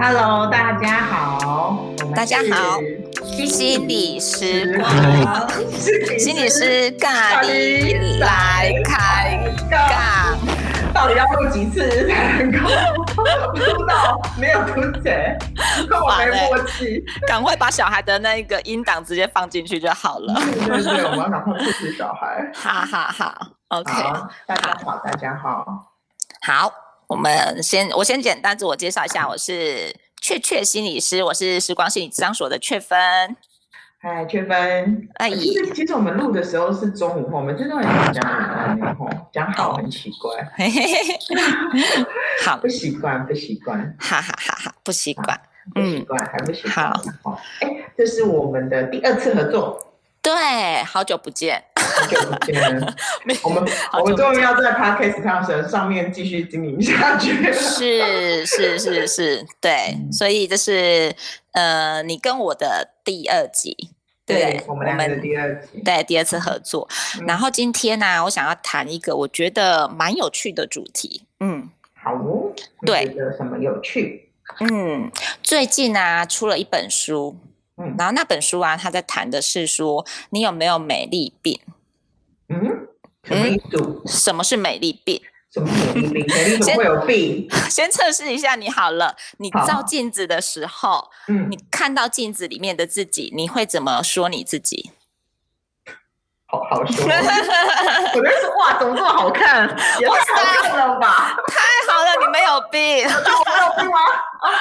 Hello，大家好，大家好，心理师，心理师咖喱来开杠，到底要录几次才能够录到没有吐血，跟我没默契，赶快把小孩的那个音档直接放进去就好了。对对对，我们要赶快吐死小孩。哈哈哈，OK，大家好，大家好，好。我们先，我先简单自我介绍一下，我是雀雀心理师，我是时光心理咨商所的雀芬。嗨，雀芬。哎，其实其实我们录的时候是中午后，我们真的很讲讲吼，讲好很奇怪。好，不习惯，不习惯。哈哈哈哈，不习惯，不习惯，还不习惯。好，好，哎，这是我们的第二次合作。对，好久不见，好久不见。我们我们终于要在 Podcast 上上面继续经营下去。是是是是，对，嗯、所以这是呃，你跟我的第二集，对，对我们两个的第二集，对，第二次合作。嗯、然后今天呢、啊，我想要谈一个我觉得蛮有趣的主题。嗯，好哦。对，觉得什么有趣？嗯，最近啊，出了一本书。嗯，然后那本书啊，他在谈的是说，你有没有美丽病？嗯，什么意思？什么是美丽病？什么美丽病？美丽怎么会有病？先测试一下你好了。你照镜子的时候，嗯，你看到镜子里面的自己，你会怎么说你自己？好好说，我觉得是哇，怎么这么好看？也太好看了吧！太好了，你没有病，我没有病吗？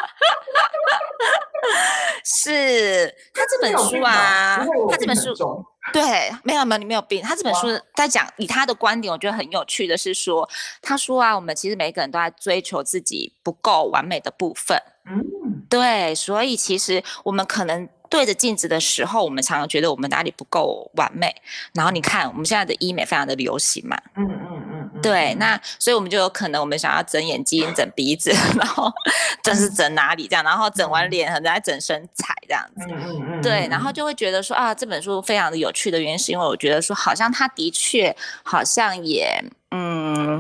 是他这本书啊，他这本书对，没有没有，你没有病。他这本书在讲，以他的观点，我觉得很有趣的是说，他说啊，我们其实每个人都在追求自己不够完美的部分。嗯，对，所以其实我们可能。对着镜子的时候，我们常常觉得我们哪里不够完美。然后你看，我们现在的医美非常的流行嘛。嗯嗯嗯嗯。对，那所以我们就有可能，我们想要整眼睛、整鼻子，然后 这是整哪里这样，然后整完脸，可能再整身材这样子。嗯嗯嗯。对，然后就会觉得说啊，这本书非常的有趣的原因，是因为我觉得说，好像它的确好像也嗯。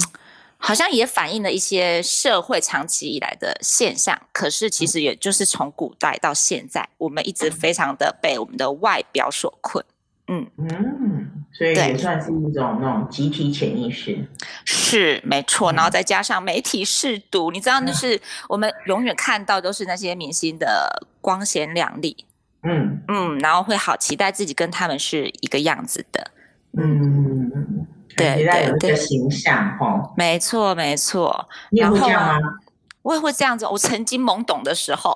好像也反映了一些社会长期以来的现象，可是其实也就是从古代到现在，我们一直非常的被我们的外表所困。嗯嗯，所以也算是一种那种集体潜意识。是，没错。然后再加上媒体识读，你知道，就是我们永远看到都是那些明星的光鲜亮丽。嗯嗯，然后会好期待自己跟他们是一个样子的。嗯。对对对，形象哈，没错没错。你也会这样吗？我也会这样子。我曾经懵懂的时候，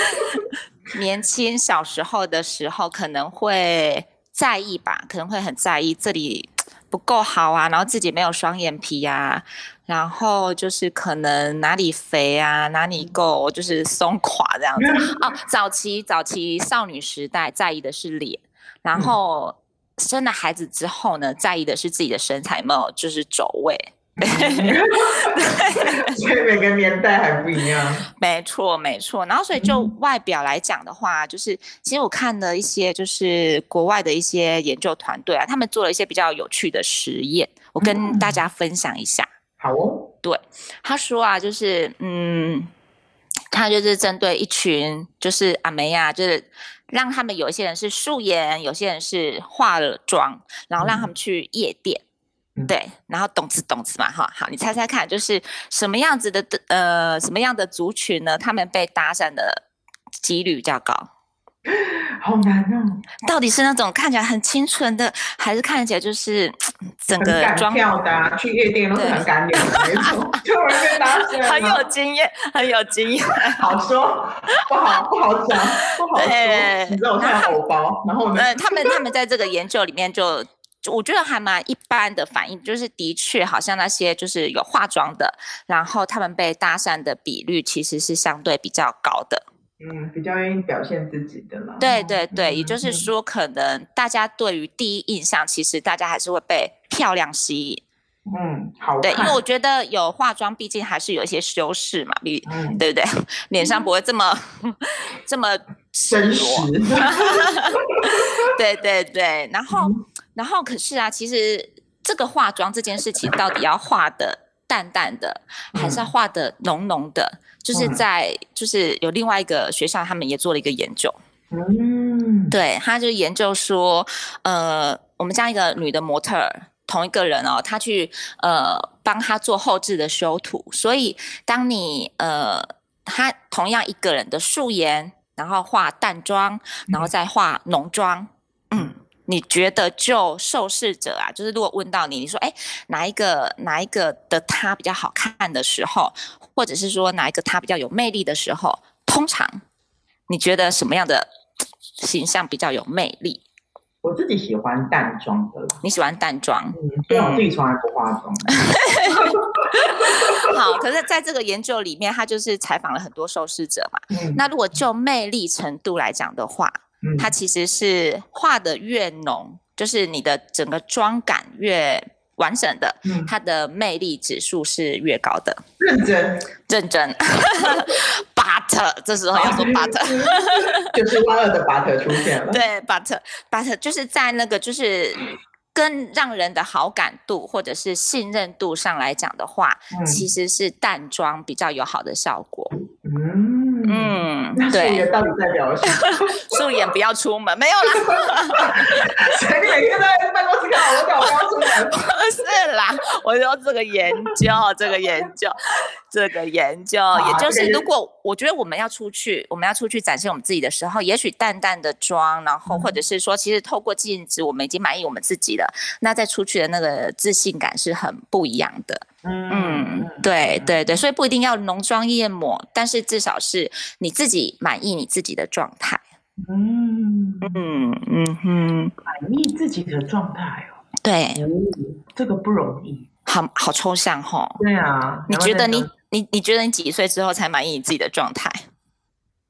年轻小时候的时候，可能会在意吧，可能会很在意这里不够好啊，然后自己没有双眼皮呀，然后就是可能哪里肥啊，哪里够就是松垮这样子。哦，早期早期少女时代在意的是脸，然后。生了孩子之后呢，在意的是自己的身材有没有就是走位。所以每个年代还不一样。没错，没错。然后，所以就外表来讲的话，嗯、就是其实我看了一些，就是国外的一些研究团队啊，他们做了一些比较有趣的实验，我跟大家分享一下。嗯、好哦。对，他说啊，就是嗯，他就是针对一群就是阿梅亚，就是。让他们有一些人是素颜，有些人是化了妆，然后让他们去夜店，嗯、对，然后懂词懂词嘛，哈，好，你猜猜看，就是什么样子的呃，什么样的族群呢？他们被搭讪的几率比较高。好难哦！到底是那种看起来很清纯的，还是看起来就是整个妆漂的、啊？去夜店都是很干练的那种，就容易被搭讪。很有 经验，很有经验。好说，不好不好讲，不好说。对你知道我穿偶包，然后呢？呃，他们他们在这个研究里面就，就我觉得还蛮一般的反应，就是的确好像那些就是有化妆的，然后他们被搭讪的比率其实是相对比较高的。嗯，比较愿意表现自己的啦。对对对，嗯、也就是说，可能大家对于第一印象，其实大家还是会被漂亮吸引。嗯，好。对，因为我觉得有化妆，毕竟还是有一些修饰嘛，比、嗯、对不对？脸上不会这么、嗯、这么真实。对对对，然后。嗯然后可是啊，其实这个化妆这件事情到底要化的淡淡的，还是要化的浓浓的？嗯、就是在就是有另外一个学校，他们也做了一个研究。嗯，对，他就研究说，呃，我们这样一个女的模特儿，同一个人哦，她去呃帮她做后置的修图，所以当你呃，她同样一个人的素颜，然后化淡妆，然后再化浓妆，嗯，你觉得就受试者啊，就是如果问到你，你说，哎，哪一个哪一个的她比较好看的时候，或者是说哪一个他比较有魅力的时候，通常你觉得什么样的？形象比较有魅力，我自己喜欢淡妆的。你喜欢淡妆？嗯，因为我自己从来不化妆。好，可是在这个研究里面，他就是采访了很多受试者嘛。嗯。那如果就魅力程度来讲的话，嗯，它其实是画的越浓，就是你的整个妆感越完整的，嗯，它的魅力指数是越高的。认真，认真。but 这时候要说 but，就是万恶的 but 出现了。对，but but 就是在那个就是跟让人的好感度或者是信任度上来讲的话，嗯、其实是淡妆比较有好的效果。嗯。嗯，对，素颜到底代表什么？素颜不要出门，没有啦。所以你每天在办公室看我，我讲不要出门。不是啦，我说这个研究，这个研究，这个研究，也就是如果我觉得我们要出去，我们要出去展现我们自己的时候，也许淡淡的妆，然后或者是说，其实透过镜子，我们已经满意我们自己了，那再出去的那个自信感是很不一样的。嗯，对对对，所以不一定要浓妆艳抹，但是至少是你自己满意你自己的状态。嗯嗯嗯哼，满意自己的状态哦。对，这个不容易，好好抽象哈。对啊，你觉得你你你觉得你几岁之后才满意你自己的状态？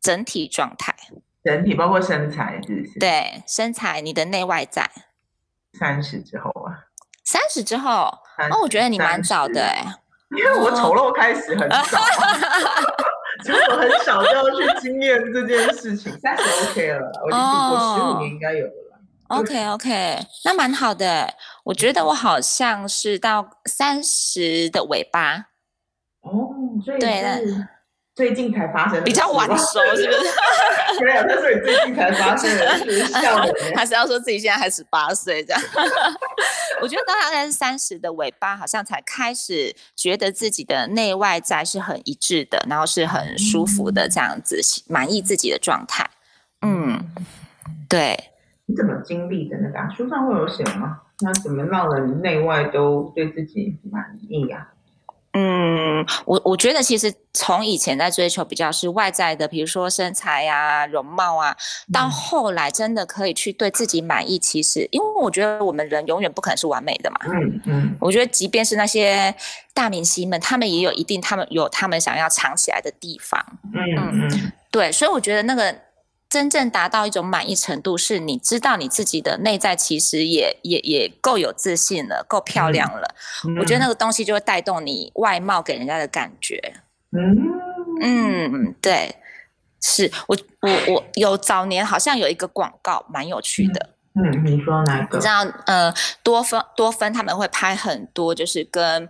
整体状态，整体包括身材是不是？对，身材，你的内外在。三十之后啊。三十之后，哦，我觉得你蛮早的哎，因为我丑陋开始很早，所以我很少就要去经验这件事情。三十 OK 了，我已经度过十五年应该有了。OK OK，那蛮好的。我觉得我好像是到三十的尾巴。哦，所以对的。最近才发生，比较晚熟是不是？没有，他是你最近才发生的 是笑的，还是要说自己现在还十八岁这样？我觉得大概是三十的尾巴，好像才开始觉得自己的内外在是很一致的，然后是很舒服的这样子，满意自己的状态。嗯，对。你怎么经历的那个？书上会有写吗？那怎么让人内外都对自己满意啊？嗯，我我觉得其实从以前在追求比较是外在的，比如说身材啊、容貌啊，到后来真的可以去对自己满意。其实，因为我觉得我们人永远不可能是完美的嘛。嗯嗯。我觉得即便是那些大明星们，他们也有一定，他们有他们想要藏起来的地方。嗯嗯。对，所以我觉得那个。真正达到一种满意程度，是你知道你自己的内在其实也也也够有自信了，够漂亮了。嗯、我觉得那个东西就会带动你外貌给人家的感觉。嗯嗯，对，是我我我有早年好像有一个广告蛮有趣的。嗯，你说哪个？你知道呃，多芬多芬他们会拍很多，就是跟。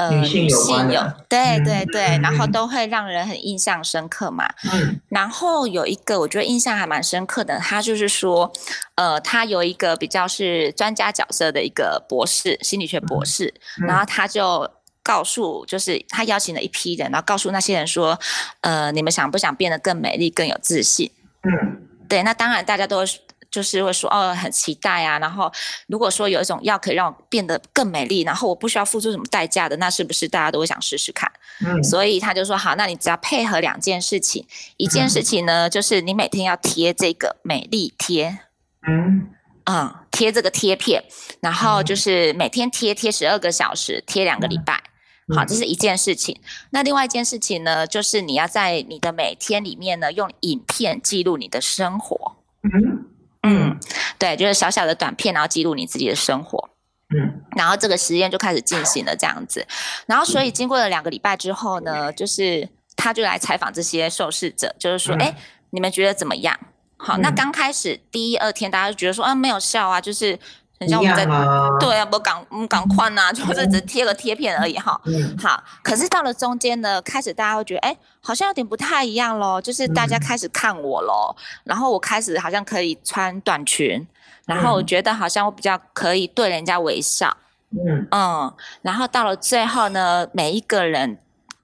呃，女性有，对对对，嗯、然后都会让人很印象深刻嘛。嗯，然后有一个我觉得印象还蛮深刻的，他就是说，呃，他有一个比较是专家角色的一个博士，心理学博士，嗯、然后他就告诉，就是他邀请了一批人，然后告诉那些人说，呃，你们想不想变得更美丽、更有自信？嗯，对，那当然大家都。就是会说哦，很期待啊。然后如果说有一种药可以让我变得更美丽，然后我不需要付出什么代价的，那是不是大家都会想试试看？嗯，所以他就说好，那你只要配合两件事情，一件事情呢，嗯、就是你每天要贴这个美丽贴，嗯嗯，贴这个贴片，然后就是每天贴贴十二个小时，贴两个礼拜。嗯、好，这是一件事情。那另外一件事情呢，就是你要在你的每天里面呢，用影片记录你的生活。嗯。嗯，对，就是小小的短片，然后记录你自己的生活。嗯，然后这个实验就开始进行了，这样子。然后，所以经过了两个礼拜之后呢，就是他就来采访这些受试者，就是说，哎，你们觉得怎么样？好，那刚开始第一二天，大家就觉得说，啊，没有效啊，就是很像我们在吗对啊，不港嗯港宽呐，就是只贴个贴片而已哈。嗯、好，可是到了中间呢，开始大家会觉得，哎，好像有点不太一样喽，就是大家开始看我喽，嗯、然后我开始好像可以穿短裙，然后我觉得好像我比较可以对人家微笑。嗯嗯，然后到了最后呢，每一个人。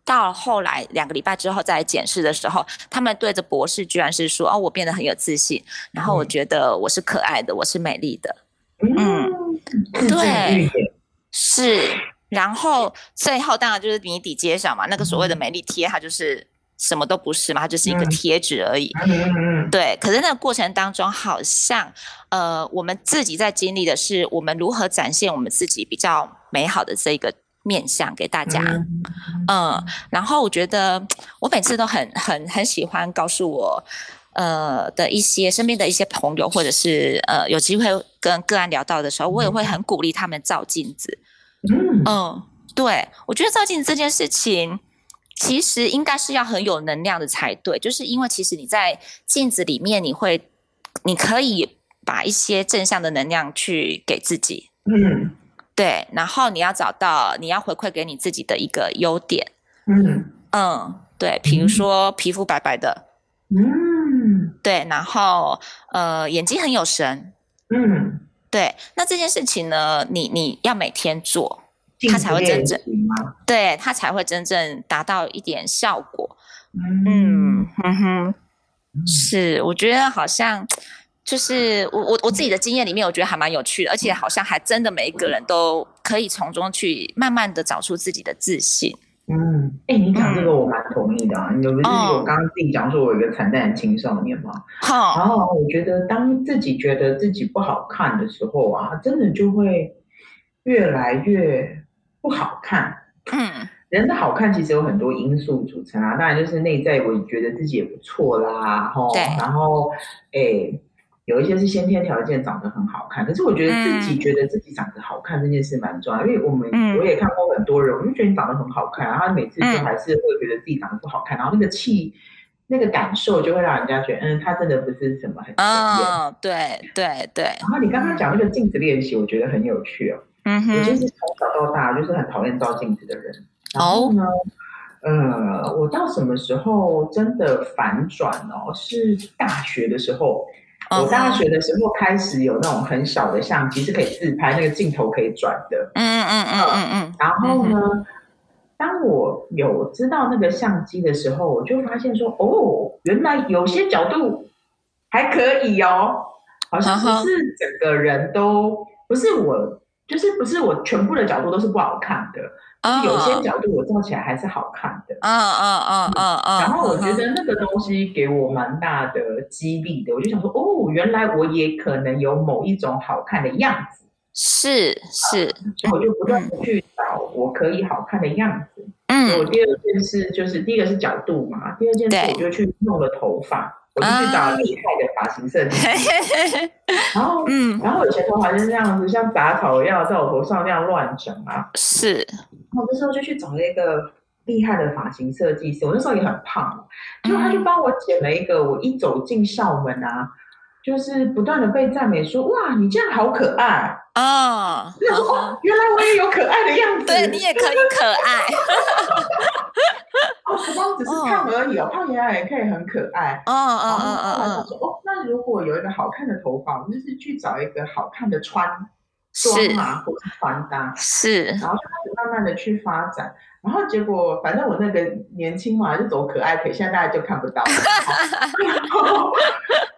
到后来两个礼拜之后再来检视的时候，他们对着博士居然是说：“哦，我变得很有自信，然后我觉得我是可爱的，我是美丽的。”嗯，对，是。然后最后当然就是谜底揭晓嘛，那个所谓的美丽贴，它就是什么都不是嘛，它就是一个贴纸而已。嗯，对。可是那个过程当中，好像呃，我们自己在经历的是我们如何展现我们自己比较美好的这一个。面相给大家，嗯，嗯，然后我觉得我每次都很很很喜欢告诉我，呃的一些身边的一些朋友，或者是呃有机会跟个案聊到的时候，我也会很鼓励他们照镜子。嗯，嗯，对，我觉得照镜子这件事情，其实应该是要很有能量的才对，就是因为其实你在镜子里面，你会你可以把一些正向的能量去给自己。嗯。对，然后你要找到你要回馈给你自己的一个优点，嗯。嗯，对，比如说皮肤白白的，嗯，对，然后呃眼睛很有神，嗯，对，那这件事情呢，你你要每天做，它才会真正，对，它才会真正达到一点效果，嗯哼哼，是，我觉得好像。就是我我我自己的经验里面，我觉得还蛮有趣的，而且好像还真的每一个人都可以从中去慢慢的找出自己的自信。嗯，哎、欸，你讲这个我蛮同意的啊。你不是我刚刚自己讲说，我有一个惨淡的青少年嘛。好，然后我觉得当自己觉得自己不好看的时候啊，真的就会越来越不好看。嗯，人的好看其实有很多因素组成啊，当然就是内在，我觉得自己也不错啦。吼，对，然后哎。欸有一些是先天条件长得很好看，可是我觉得自己觉得自己长得好看这件事蛮重要，嗯、因为我们我也看过很多人，我就觉得你长得很好看，然后每次就还是会觉得自己长得不好看，嗯、然后那个气、那个感受就会让人家觉得，嗯，他真的不是什么很哦，对对对。然后你刚刚讲那个镜子练习，我觉得很有趣哦。嗯哼。我就是从小到大就是很讨厌照镜子的人。然后呢，呃，我到什么时候真的反转哦？是大学的时候。我大学的时候开始有那种很小的相机，是可以自拍，那个镜头可以转的。嗯嗯嗯嗯嗯。然后呢，嗯、当我有知道那个相机的时候，我就发现说，哦，原来有些角度还可以哦，好像不是整个人都不是我，就是不是我全部的角度都是不好看的。有些角度我照起来还是好看的，嗯嗯嗯嗯嗯，然后我觉得那个东西给我蛮大的激励的，我就想说，哦，原来我也可能有某一种好看的样子，是是，所以我就不断的去找我可以好看的样子。嗯，我第二件事就是第一个是角度嘛，第二件事我就去弄了头发。我就去找厉害的发型设计。师，然后，嗯，然后我以前头发就是这样子，像杂草一样在我头上那样乱长啊。是，然后那时候就去找了一个厉害的发型设计师，我那时候也很胖，结果他就帮我剪了一个，我一走进校门啊，就是不断的被赞美说，哇，你这样好可爱。啊！然后哦，原来我也有可爱的样子，对，你也可以可爱。哦，不光只是胖而已哦，胖原来也可以很可爱。哦哦哦哦哦。哦，那如果有一个好看的头发，我们就是去找一个好看的穿妆啊，或是穿搭。是。然后就开始慢慢的去发展，然后结果反正我那个年轻嘛，就走可爱腿，现在大家就看不到了。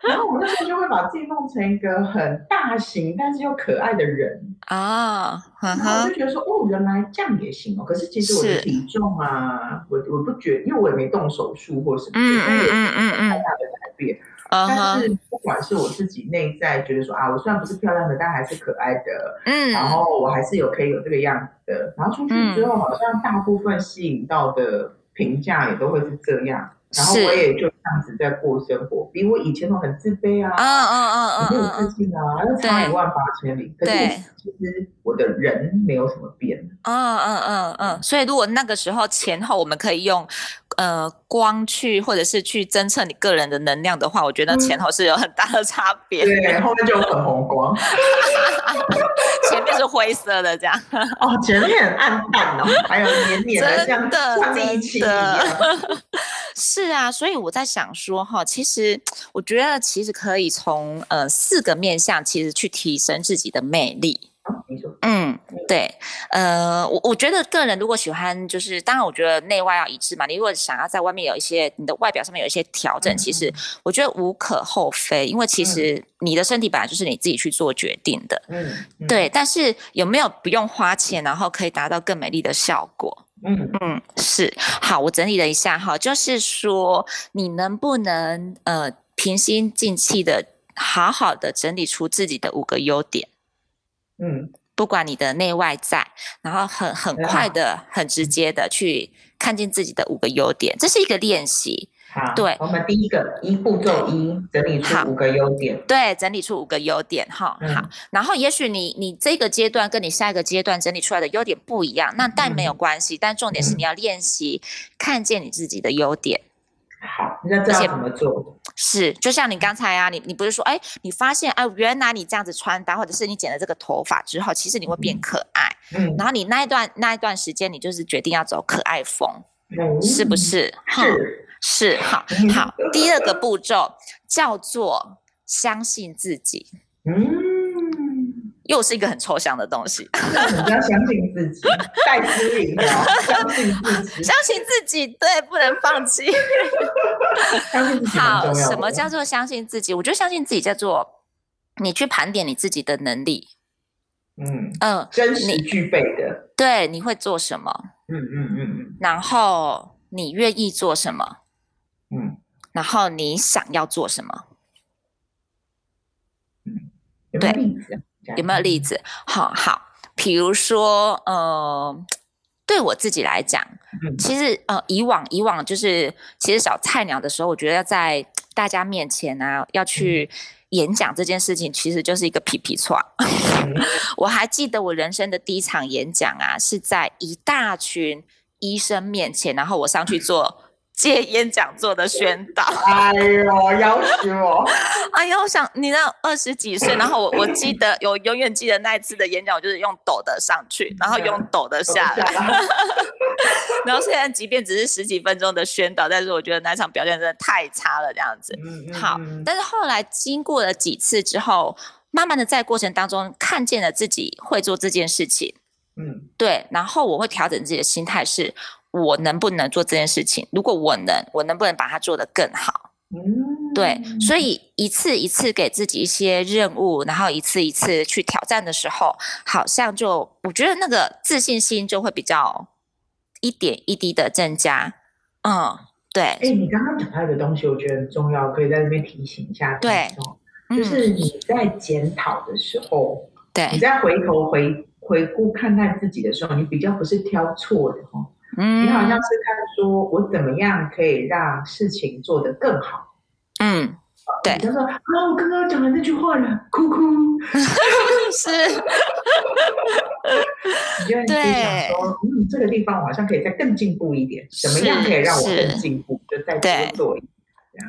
然后我们那时候就会把自己弄成一个很大型但是又可爱的人啊，然后我就觉得说，哦，原来这样也行哦。可是其实我的体重啊，我我不觉得，因为我也没动手术或什么，嗯嗯嗯嗯嗯，太大的改变。但是不管是我自己内在觉得说啊，我虽然不是漂亮的，但还是可爱的，嗯，然后我还是有可以有这个样子的。然后出去之后，好像大部分吸引到的评价也都会是这样。然后我也就这样子在过生活，比我以前都很自卑啊，嗯嗯嗯嗯，没有自信啊，那差一万八千里。可是其实我的人没有什么变。嗯嗯嗯嗯，所以如果那个时候前后我们可以用呃光去或者是去侦测你个人的能量的话，我觉得前后是有很大的差别。对，后面就有粉红光。前面是灰色的这样。哦，前面很暗淡哦，还有黏黏的，真的，像地气一样。是啊，所以我在想说哈，其实我觉得其实可以从呃四个面向，其实去提升自己的魅力。嗯，对，呃，我我觉得个人如果喜欢，就是当然，我觉得内外要一致嘛。你如果想要在外面有一些你的外表上面有一些调整，嗯、其实我觉得无可厚非，因为其实你的身体本来就是你自己去做决定的。嗯，嗯对。但是有没有不用花钱，然后可以达到更美丽的效果？嗯嗯，是。好，我整理了一下哈，就是说你能不能呃平心静气的好好的整理出自己的五个优点？嗯，不管你的内外在，然后很很快的、啊、很直接的去看见自己的五个优点，这是一个练习。好，对，我们第一个一步骤一，整理出五个优点。对，整理出五个优点哈。嗯、好，然后也许你你这个阶段跟你下一个阶段整理出来的优点不一样，那但没有关系。嗯、但重点是你要练习看见你自己的优点。好，你要知道怎么做？是，就像你刚才啊，你你不是说，哎，你发现哎，原来你这样子穿搭，或者是你剪了这个头发之后，其实你会变可爱。嗯，然后你那一段那一段时间，你就是决定要走可爱风，嗯、是不是？是是，好好。第二个步骤叫做相信自己。嗯。又是一个很抽象的东西。你要相信自己，带指引的，相信自己，相信自己，对，不能放弃。好，什么叫做相信自己？我觉得相信自己叫做你去盘点你自己的能力。嗯嗯，真实具备的。对，你会做什么？嗯嗯嗯嗯。然后你愿意做什么？嗯。然后你想要做什么？嗯。对。有没有例子？好好，比如说，呃，对我自己来讲，其实呃，以往以往就是，其实小菜鸟的时候，我觉得要在大家面前啊，要去演讲这件事情，其实就是一个皮皮剉。我还记得我人生的第一场演讲啊，是在一大群医生面前，然后我上去做。戒烟讲座的宣导，哎呦，要死我！哎呦，我想你那二十几岁，然后我我记得，我永远记得那一次的演讲，我就是用抖的上去，然后用抖的下来。然后虽然即便只是十几分钟的宣导，但是我觉得那场表现真的太差了，这样子。好，但是后来经过了几次之后，慢慢的在过程当中看见了自己会做这件事情。嗯，对，然后我会调整自己的心态是。我能不能做这件事情？如果我能，我能不能把它做得更好？嗯，对，所以一次一次给自己一些任务，然后一次一次去挑战的时候，好像就我觉得那个自信心就会比较一点一滴的增加。嗯，对。哎、欸，你刚刚讲到一个东西，我觉得很重要，可以在这边提醒一下。对，就是你在检讨的时候，对，你在回头回回顾看待自己的时候，你比较不是挑错的哈。嗯，你好像是看说我怎么样可以让事情做得更好。嗯，对。他说啊，我刚刚讲了那句话了，哭哭。是。你就会想说，嗯，这个地方我好像可以再更进步一点，怎么样可以让我更进步？就再多做一点。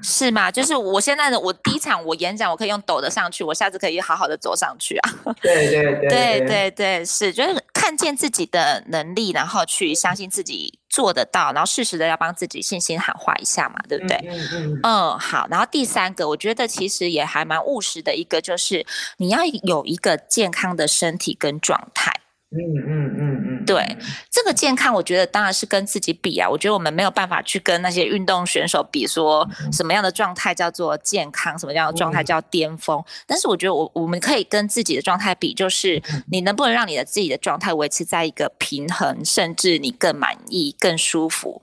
是吗？就是我现在的我第一场我演讲，我可以用抖的上去，我下次可以好好的走上去啊。对对对对对对，是，就是看见自己的能力，然后去相信自己做得到，然后适时的要帮自己信心喊话一下嘛，对不对？嗯嗯嗯。好，然后第三个，我觉得其实也还蛮务实的一个，就是你要有一个健康的身体跟状态。嗯嗯嗯嗯，对，这个健康，我觉得当然是跟自己比啊。我觉得我们没有办法去跟那些运动选手比，说什么样的状态叫做健康，什么样的状态叫巅峰。但是我觉得我我们可以跟自己的状态比，就是你能不能让你的自己的状态维持在一个平衡，甚至你更满意、更舒服。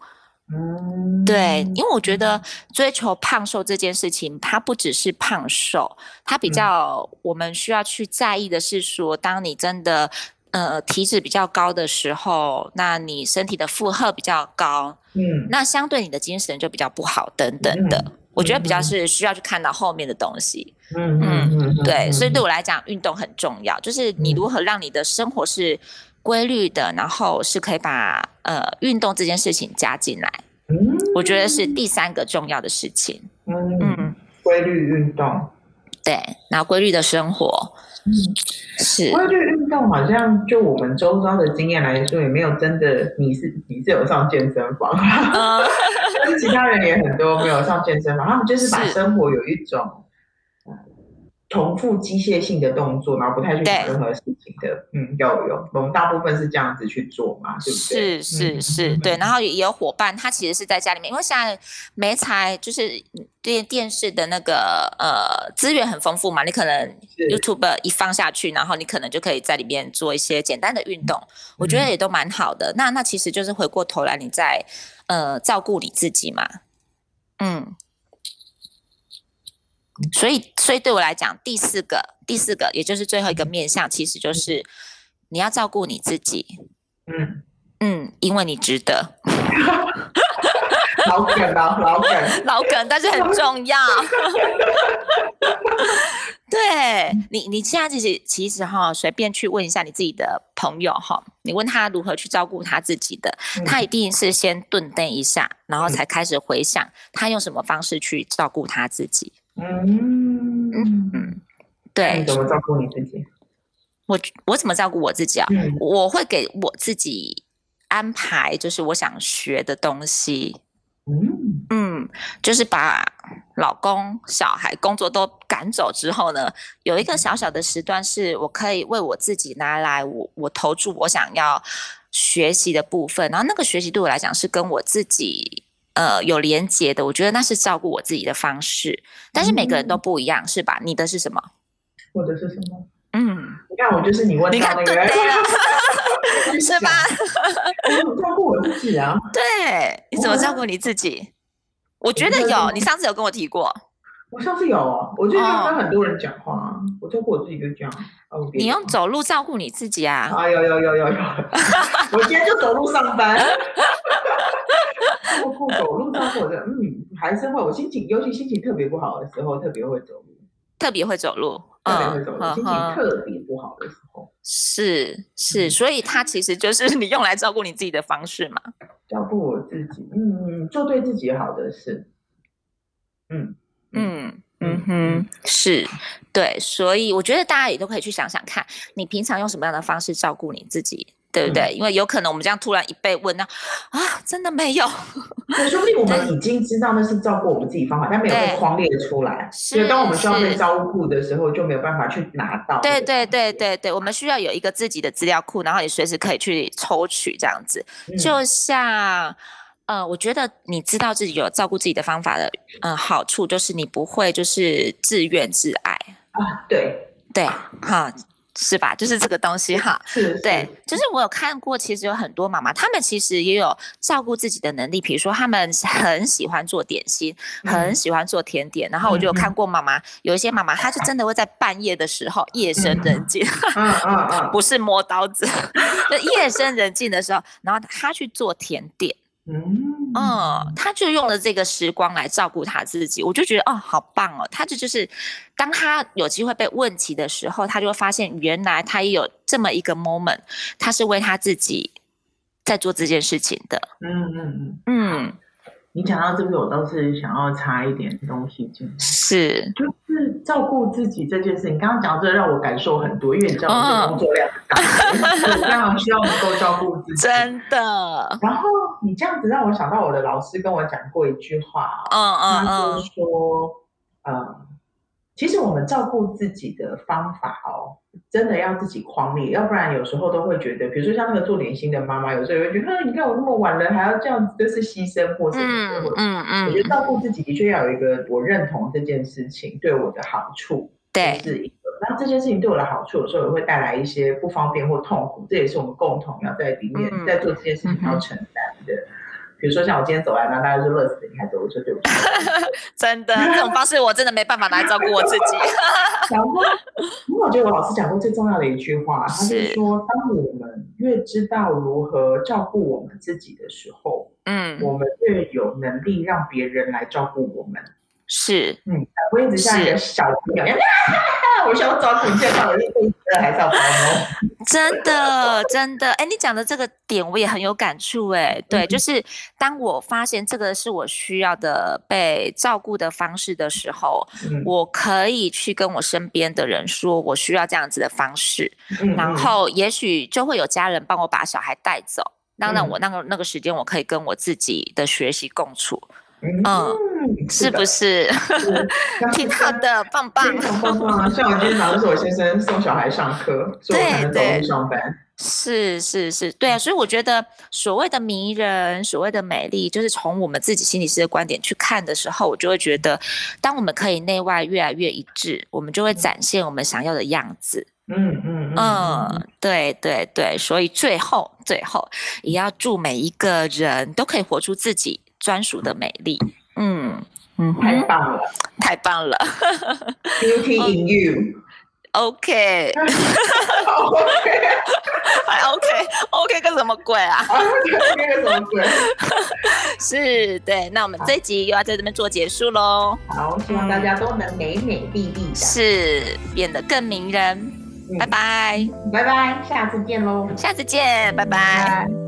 嗯，对，因为我觉得追求胖瘦这件事情，它不只是胖瘦，它比较我们需要去在意的是说，当你真的。呃，体脂比较高的时候，那你身体的负荷比较高，嗯，那相对你的精神就比较不好，等等的。嗯、我觉得比较是需要去看到后面的东西，嗯嗯嗯，对。所以对我来讲，运动很重要，就是你如何让你的生活是规律的，然后是可以把呃运动这件事情加进来，嗯，我觉得是第三个重要的事情，嗯嗯，规律运动。对，然后规律的生活。嗯，是。规律运动好像就我们周遭的经验来说，也没有真的你是你是有上健身房，但、嗯、是其他人也很多没有上健身房，他们就是把生活有一种。重复机械性的动作，然后不太去想任何事情的，嗯，有有，我们大部分是这样子去做嘛，对不对？是是是，对。然后也有伙伴，他其实是在家里面，因为现在媒材就是电电视的那个呃资源很丰富嘛，你可能 YouTube 一放下去，然后你可能就可以在里面做一些简单的运动，我觉得也都蛮好的。嗯、那那其实就是回过头来，你在呃照顾你自己嘛，嗯。所以，所以对我来讲，第四个，第四个，也就是最后一个面向，其实就是你要照顾你自己。嗯嗯，因为你值得。老梗啊，老梗，老梗，但是很重要。对你，你现在自己其实哈，随便去问一下你自己的朋友哈，你问他如何去照顾他自己的，嗯、他一定是先顿顿一下，然后才开始回想他用什么方式去照顾他自己。嗯嗯，对。你怎么照顾你自己？我我怎么照顾我自己啊？嗯、我会给我自己安排，就是我想学的东西。嗯嗯，就是把老公、小孩、工作都赶走之后呢，有一个小小的时段是我可以为我自己拿来我，我我投注我想要学习的部分。然后那个学习对我来讲是跟我自己。呃，有连接的，我觉得那是照顾我自己的方式，但是每个人都不一样，嗯、是吧？你的是什么？我的是什么？嗯，你看我就是你问到那个，对 是吧？我怎么照顾我自己啊？对，你怎么照顾你自己？我觉得有，你上次有跟我提过。我上次有，我最近跟很多人讲话，哦、我照顾我自己就这样。你用走路照顾你自己啊？啊，有有有有有，我今天就走路上班。走路照顾的，嗯，还是会。我心情，尤其心情特别不好的时候，特别会走路。特别会走路，特别会走路。心情特别不好的时候，是是，所以它其实就是 你用来照顾你自己的方式嘛。照顾我自己，嗯，做对自己好的事。嗯嗯嗯哼，是对，所以我觉得大家也都可以去想想看，你平常用什么样的方式照顾你自己。对不对？因为有可能我们这样突然一被问到，啊，真的没有。说不定我们已经知道那是照顾我们自己方法，但没有被框列出来。所以当我们需要被照顾的时候，就没有办法去拿到。对对对对对，我们需要有一个自己的资料库，然后你随时可以去抽取这样子。就像，呃，我觉得你知道自己有照顾自己的方法的，呃，好处就是你不会就是自怨自艾啊。对对，哈。是吧？就是这个东西哈，是，对，就是我有看过，其实有很多妈妈，她们其实也有照顾自己的能力，比如说她们很喜欢做点心，嗯、很喜欢做甜点，然后我就有看过妈妈，嗯、有一些妈妈，她就真的会在半夜的时候，夜深人静，不是摸刀子，就夜深人静的时候，然后她去做甜点。嗯，嗯，他就用了这个时光来照顾他自己，我就觉得哦，好棒哦！他这就是，当他有机会被问起的时候，他就会发现原来他也有这么一个 moment，他是为他自己在做这件事情的。嗯嗯嗯嗯。你讲到这个，我倒是想要插一点东西进来，是，就是照顾自己这件事。你刚刚讲这个让我感受很多，因为你知道我的工作量很大，我非常需要能够照顾自己。真的。然后你这样子让我想到我的老师跟我讲过一句话，嗯嗯，他就是说，嗯。其实我们照顾自己的方法哦，真的要自己框列，要不然有时候都会觉得，比如说像那个做点心的妈妈，有时候也会觉得，你看我那么晚了还要这样子，就是牺牲或什么的。嗯嗯。我觉得照顾自己的确要有一个我认同这件事情对我的好处，对，是一个。那这件事情对我的好处，有时候也会带来一些不方便或痛苦，这也是我们共同要在里面在做这件事情要承担的。比如说像我今天走来，那大家就乐死，你还走，我说对不起。真的，这种方式我真的没办法来照顾我自己。然后，因为我觉得我老师讲过最重要的一句话，他是说，当我们越知道如何照顾我们自己的时候，嗯，我们越有能力让别人来照顾我们。是，嗯，我一直像一个小朋友，我想要照顾健康的日子，还是要包吗？真的，真的，哎，你讲的这个点我也很有感触，哎，对，嗯、就是当我发现这个是我需要的被照顾的方式的时候，嗯、我可以去跟我身边的人说，我需要这样子的方式，嗯、然后也许就会有家人帮我把小孩带走，当然我那个那个时间我可以跟我自己的学习共处。嗯，是不是？挺好的，棒棒，棒棒啊！像我今天早上是我先生送小孩上课，所以我才能走路上班。是是是，对啊。所以我觉得所谓的迷人，所谓的美丽，就是从我们自己心理师的观点去看的时候，我就会觉得，当我们可以内外越来越一致，我们就会展现我们想要的样子。嗯嗯嗯，对对对。所以最后最后，也要祝每一个人都可以活出自己。专属的美丽，嗯嗯，太棒了，太棒了，Beauty in you，OK，OK，还 OK，OK 个什么鬼啊？OK 个什么鬼？是对，那我们这一集又要在这边做结束喽。好，希望大家都能美美丽丽的，是变得更迷人。拜拜，拜拜，下次见喽，下次见，拜拜。